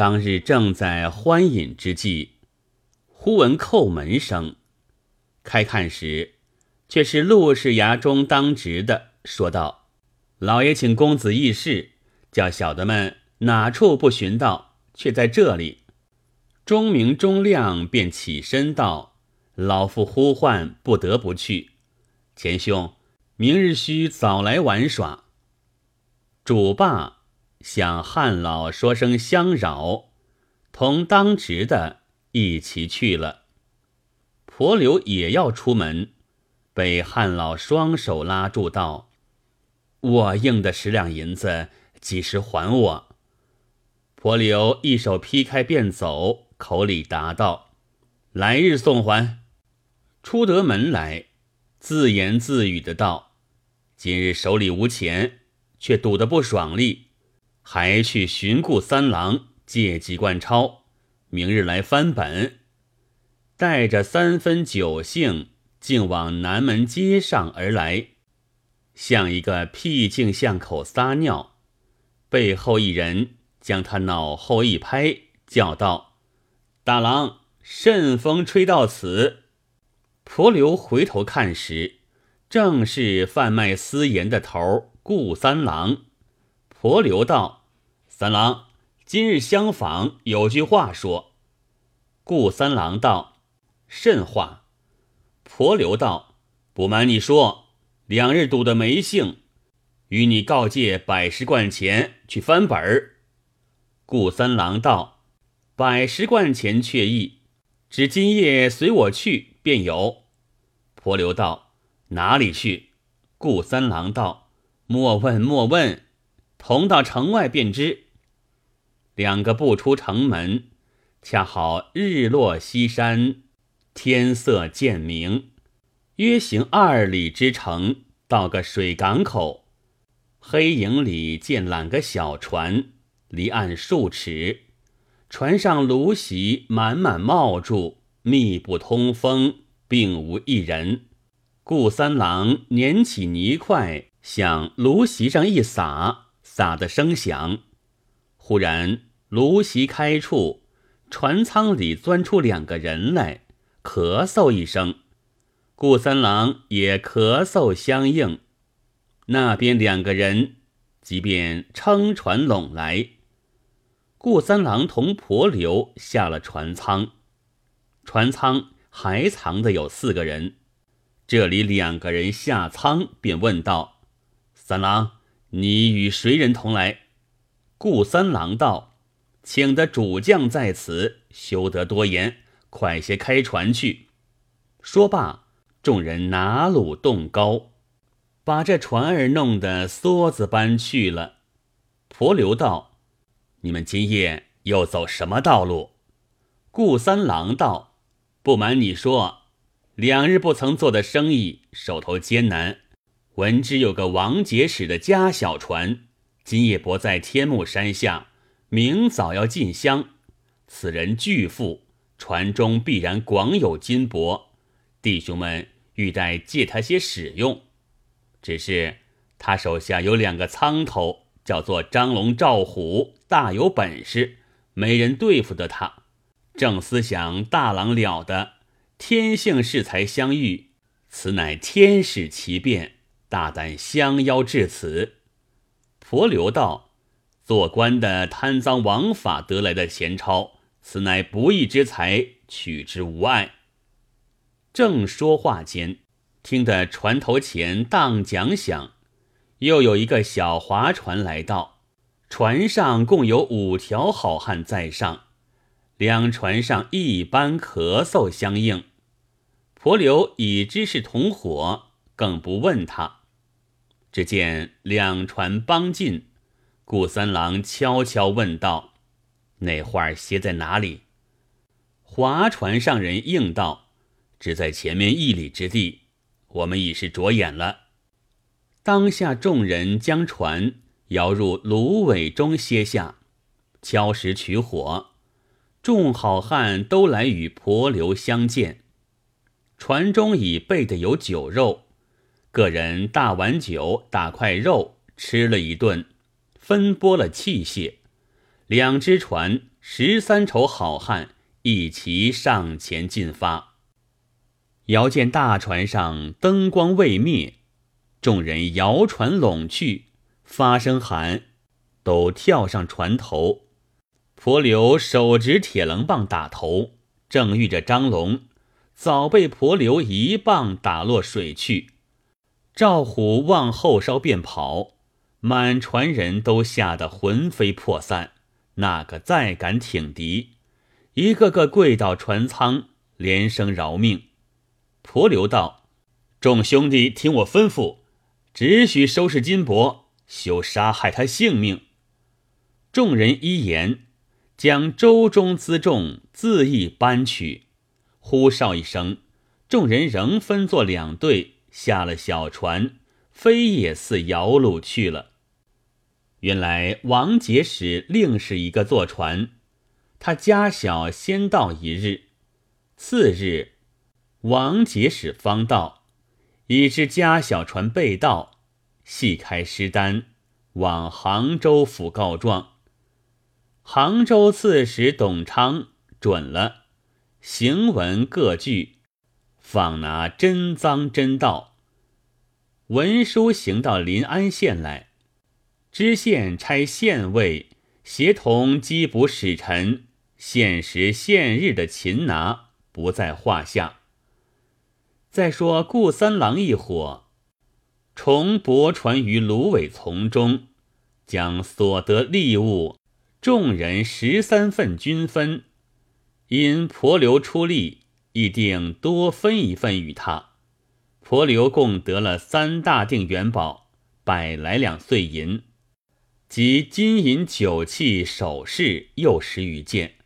当日正在欢饮之际，忽闻叩门声，开看时，却是陆氏衙中当值的，说道：“老爷请公子议事，叫小的们哪处不寻到，却在这里。”钟明钟亮便起身道：“老夫呼唤，不得不去。钱兄，明日须早来玩耍。”主罢。向汉老说声相扰，同当值的一起去了。婆刘也要出门，被汉老双手拉住道：“我应的十两银子，几时还我？”婆刘一手劈开便走，口里答道：“来日送还。”出得门来，自言自语的道：“今日手里无钱，却赌得不爽利。”还去寻顾三郎借几贯钞，明日来翻本。带着三分酒兴，竟往南门街上而来，向一个僻静巷口撒尿。背后一人将他脑后一拍，叫道：“大郎，甚风吹到此？”婆刘回头看时，正是贩卖私盐的头顾三郎。婆刘道。三郎，今日相访，有句话说。顾三郎道：“甚话？”婆刘道：“不瞒你说，两日赌得没兴，与你告借百十贯钱去翻本儿。”顾三郎道：“百十贯钱却意，只今夜随我去便有。”婆刘道：“哪里去？”顾三郎道：“莫问莫问，同到城外便知。”两个不出城门，恰好日落西山，天色渐明。约行二里之程，到个水港口，黑影里见揽个小船，离岸数尺，船上芦席满满冒住，密不通风，并无一人。顾三郎捻起泥块，向芦席上一撒，撒的声响，忽然。芦席开处，船舱里钻出两个人来，咳嗽一声，顾三郎也咳嗽相应。那边两个人即便撑船拢来，顾三郎同婆刘下了船舱，船舱还藏的有四个人。这里两个人下舱，便问道：“三郎，你与谁人同来？”顾三郎道。请的主将在此，休得多言，快些开船去。说罢，众人拿橹动高，把这船儿弄得梭子般去了。婆刘道：“你们今夜又走什么道路？”顾三郎道：“不瞒你说，两日不曾做的生意，手头艰难。闻知有个王节使的家小船，今夜泊在天目山下。”明早要进香，此人巨富，船中必然广有金帛，弟兄们欲待借他些使用。只是他手下有两个仓头，叫做张龙、赵虎，大有本事，没人对付得他。正思想大郎了得，天性适才相遇，此乃天使奇变，大胆相邀至此。婆刘道。做官的贪赃枉法得来的钱钞，此乃不义之财，取之无碍。正说话间，听得船头前荡桨响，又有一个小划船来到，船上共有五条好汉在上，两船上一般咳嗽相应。婆留已知是同伙，更不问他。只见两船帮进。顾三郎悄悄问道：“那画歇在哪里？”划船上人应道：“只在前面一里之地。”我们已是着眼了。当下众人将船摇入芦苇中歇下，敲石取火。众好汉都来与婆刘相见。船中已备的有酒肉，个人大碗酒、大块肉，吃了一顿。分拨了器械，两只船十三筹好汉一齐上前进发。遥见大船上灯光未灭，众人摇船拢去，发声喊，都跳上船头。婆刘手执铁棱棒打头，正遇着张龙，早被婆刘一棒打落水去。赵虎往后稍便跑，满船人都吓得魂飞魄散。那个再敢挺敌，一个个跪倒船舱，连声饶命。婆留道：“众兄弟，听我吩咐，只许收拾金帛，休杀害他性命。”众人依言，将舟中辎重恣意搬取。呼哨一声，众人仍分作两队。下了小船，飞也似摇橹去了。原来王节使另是一个坐船，他家小先到一日，次日王节使方到，已知家小船被盗，细开诗单，往杭州府告状。杭州刺史董昌准了，行文各据。访拿真赃真盗，文书行到临安县来，知县差县尉协同缉捕使臣，限时限日的擒拿不在话下。再说顾三郎一伙，重泊船于芦苇丛中，将所得利物，众人十三份均分，因婆刘出力。一定多分一份与他。婆刘共得了三大锭元宝，百来两碎银，及金银酒器首饰又十余件。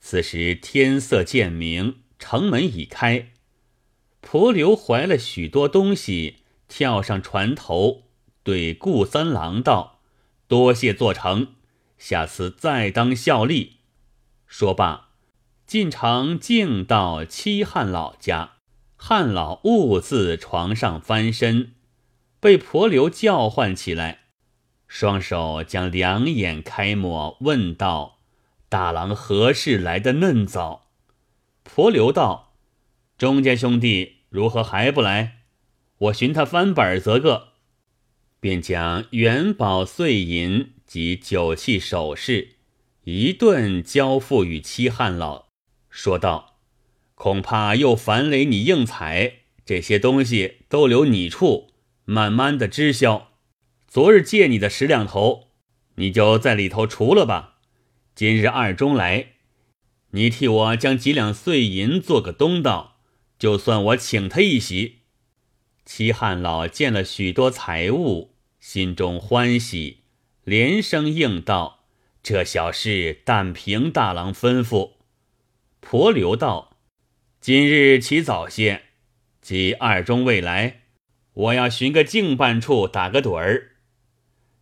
此时天色渐明，城门已开。婆刘怀了许多东西，跳上船头，对顾三郎道：“多谢做成，下次再当效力。”说罢。进城，径到七汉老家。汉老兀自床上翻身，被婆刘叫唤起来，双手将两眼开抹，问道：“大郎何事来的嫩早？”婆刘道：“钟家兄弟如何还不来？我寻他翻本则个。”便将元宝碎银及酒器首饰一顿交付与七汉老。说道：“恐怕又烦累你应财，这些东西都留你处，慢慢的支销。昨日借你的十两头，你就在里头除了吧。今日二中来，你替我将几两碎银做个东道，就算我请他一席。”齐汉老见了许多财物，心中欢喜，连声应道：“这小事但凭大郎吩咐。”婆刘道：“今日起早些，即二中未来，我要寻个静办处打个盹儿。”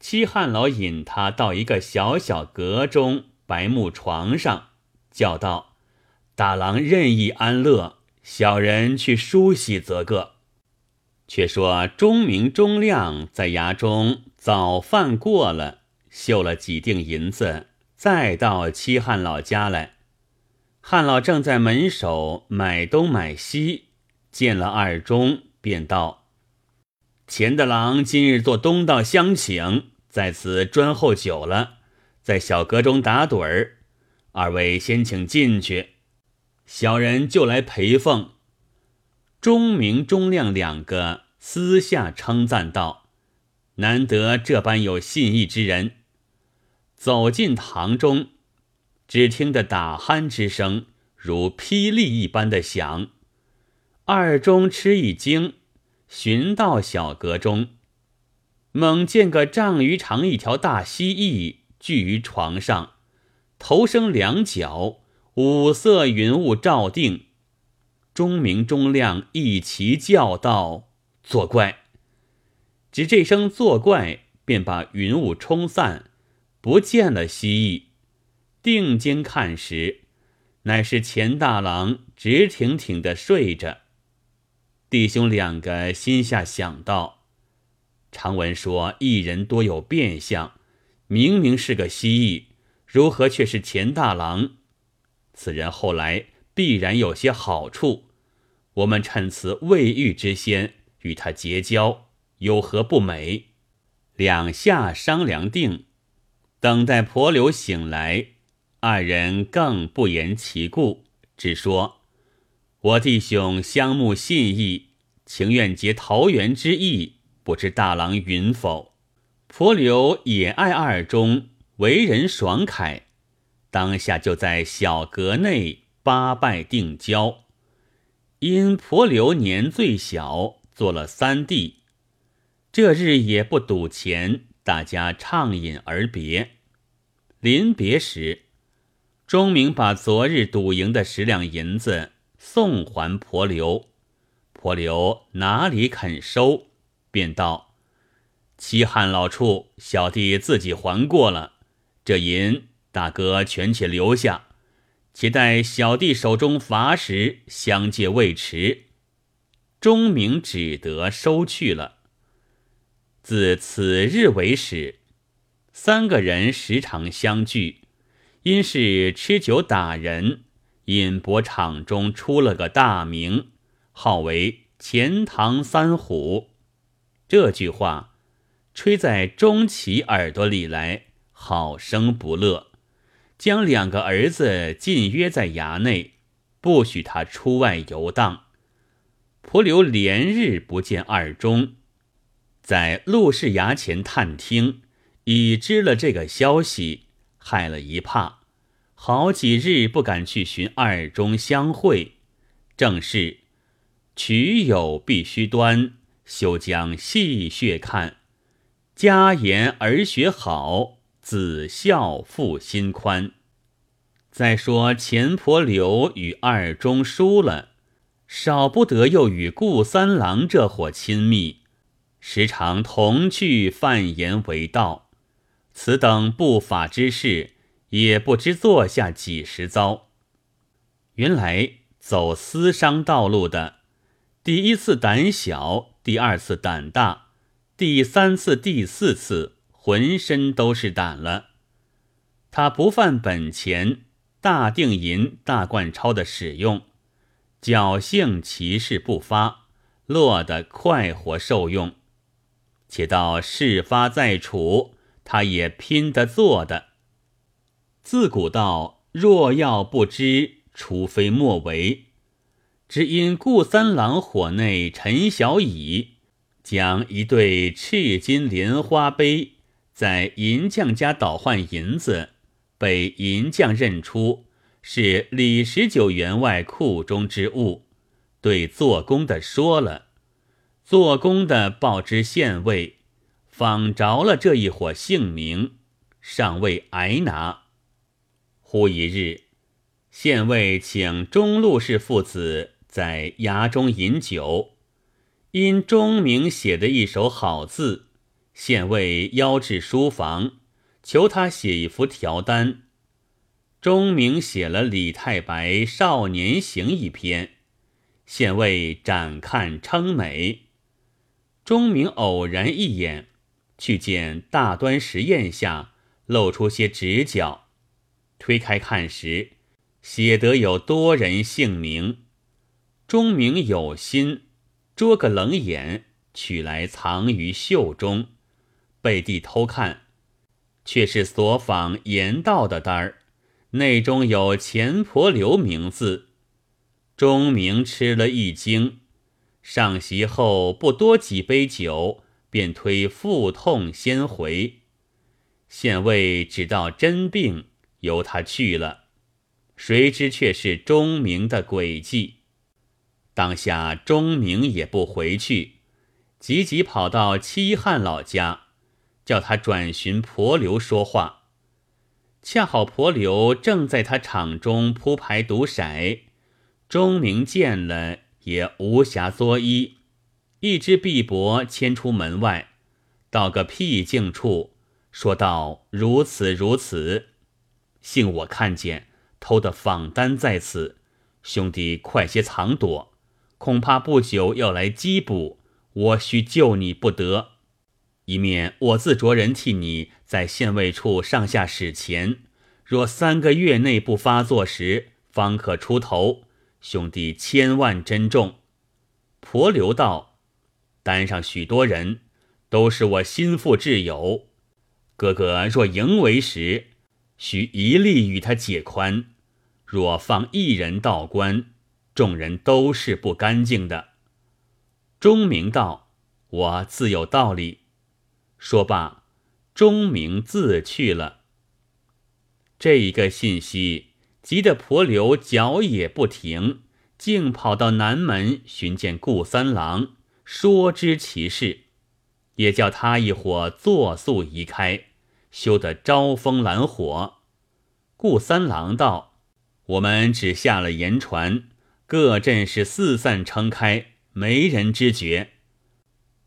七汉老引他到一个小小阁中白木床上，叫道：“大郎任意安乐，小人去梳洗则个。”却说钟明、钟亮在衙中早饭过了，绣了几锭银子，再到七汉老家来。汉老正在门首买东买西，见了二中，便道：“钱大郎今日做东道相请，在此专候久了，在小阁中打盹儿。二位先请进去，小人就来陪奉。”钟明、钟亮两个私下称赞道：“难得这般有信义之人。”走进堂中。只听得打鼾之声如霹雳一般的响，二中吃一惊，寻到小阁中，猛见个丈余长一条大蜥蜴踞于床上，头生两角，五色云雾罩定。钟明钟亮一齐叫道：“作怪！”只这声作怪，便把云雾冲散，不见了蜥蜴。定睛看时，乃是钱大郎直挺挺的睡着。弟兄两个心下想到：常闻说一人多有变相，明明是个蜥蜴，如何却是钱大郎？此人后来必然有些好处，我们趁此未遇之先与他结交，有何不美？两下商量定，等待婆刘醒来，二人更不言其故，只说：“我弟兄相慕信义，情愿结桃园之意，不知大郎允否？”婆刘也爱二中，为人爽快，当下就在小阁内八拜定交。因婆刘年最小，做了三弟，这日也不赌钱，大家畅饮而别。临别时，钟明把昨日赌赢的十两银子送还婆刘，婆刘哪里肯收，便道。齐汉老处，小弟自己还过了。这银大哥全且留下，且待小弟手中乏时相借未迟。钟明只得收去了。自此日为始，三个人时常相聚，因是吃酒打人，饮博场中出了个大名，号为钱塘三虎。这句话。吹在钟琪耳朵里来，好生不乐，将两个儿子禁约在衙内，不许他出外游荡。蒲留连日不见二中，在陆氏衙前探听，已知了这个消息，害了一怕，好几日不敢去寻二中相会。正是曲有必须端，休将戏谑看。家言儿学好，子孝父心宽。再说钱婆刘与二中输了，少不得又与顾三郎这伙亲密，时常同去贩盐为道。此等不法之事，也不知做下几十遭。原来走私商道路的，第一次胆小，第二次胆大。第三次、第四次，浑身都是胆了。他不犯本钱，大定银、大贯钞的使用，侥幸其事不发，落得快活受用。且到事发在处，他也拼得做的。自古道，若要不知，除非莫为。只因顾三郎火内陈小乙。将一对赤金莲花杯在银匠家倒换银子，被银匠认出是李十九员外库中之物，对做工的说了，做工的报知县尉，访着了这一伙姓名，尚未挨拿。忽一日，县尉请中路氏父子在衙中饮酒。因钟明写的一手好字，县尉邀至书房，求他写一幅条单。钟明写了李太白少年行一篇，县尉展看称美。钟明偶然一眼，去见大端石砚下露出些直角，推开看时，写得有多人姓名。钟明有心。捉个冷眼，取来藏于袖中，背地偷看，却是所访言道的单儿，内中有钱婆刘名字。钟明吃了一惊，上席后不多几杯酒，便推腹痛先回。县尉只道真病，由他去了，谁知却是钟明的诡计。当下钟明也不回去，急急跑到七汉老家，叫他转寻婆刘说话。恰好婆刘正在他场中铺牌赌骰，钟明见了也无暇作揖，一只臂膊牵出门外，到个僻静处，说道：“如此如此，幸我看见偷的访单在此，兄弟快些藏躲。”恐怕不久要来缉捕，我须救你不得。一面我自着人替你在县尉处上下使钱，若三个月内不发作时，方可出头。兄弟千万珍重。婆留道：“单上许多人，都是我心腹挚友。哥哥若迎为时，须一力与他解宽。若放一人道观，众人都是不干净的。”钟明道：“我自有道理。”说罢，钟明自去了。这一个信息。急得婆刘脚也不停，竟跑到南门寻见顾三郎，说知其事，也叫他一伙作速移开，休得招风揽火。顾三郎道：“我们只下了盐船，各阵是四散撑开，没人知觉。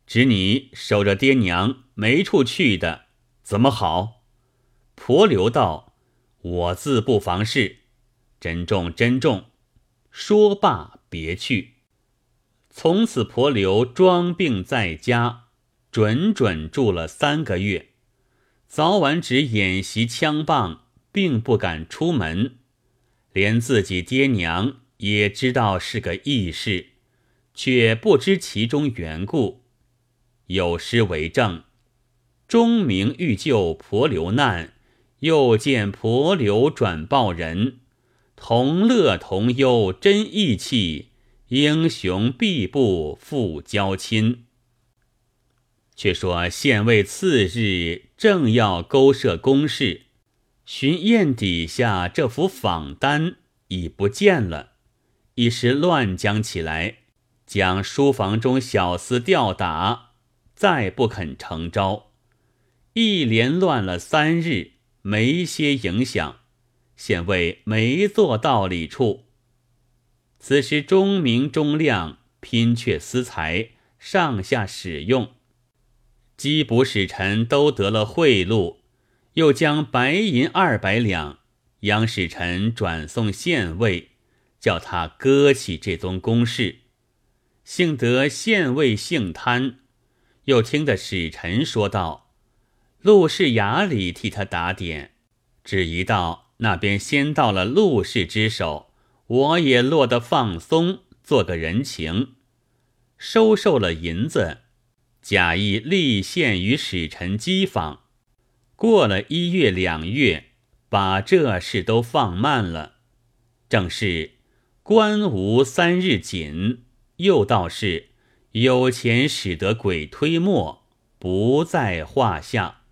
只你守着爹娘，没处去的，怎么好？”婆刘道：“我自不妨事。”珍重，珍重。说罢，别去。从此，婆刘装病在家，准准住了三个月，早晚只演习枪棒，并不敢出门。连自己爹娘也知道是个异事，却不知其中缘故。有诗为证：“钟鸣欲救婆刘难，又见婆刘转报人。”同乐同忧真义气，英雄必不负交亲。却说县尉次日正要勾设公事，寻砚底下这幅访单已不见了，一时乱将起来，将书房中小厮吊打，再不肯成招，一连乱了三日，没些影响。显为没做道理处。此时钟明、钟亮拼却私财，上下使用，缉捕使臣都得了贿赂，又将白银二百两，央使臣转送县尉，叫他割起这宗公事。幸得县尉姓贪，又听得使臣说道：“陆氏衙里替他打点，只一道。”那边先到了陆氏之手，我也落得放松，做个人情，收受了银子，假意立献与使臣讥讽。过了一月两月，把这事都放慢了。正是官无三日紧，又道是有钱使得鬼推磨，不在话下。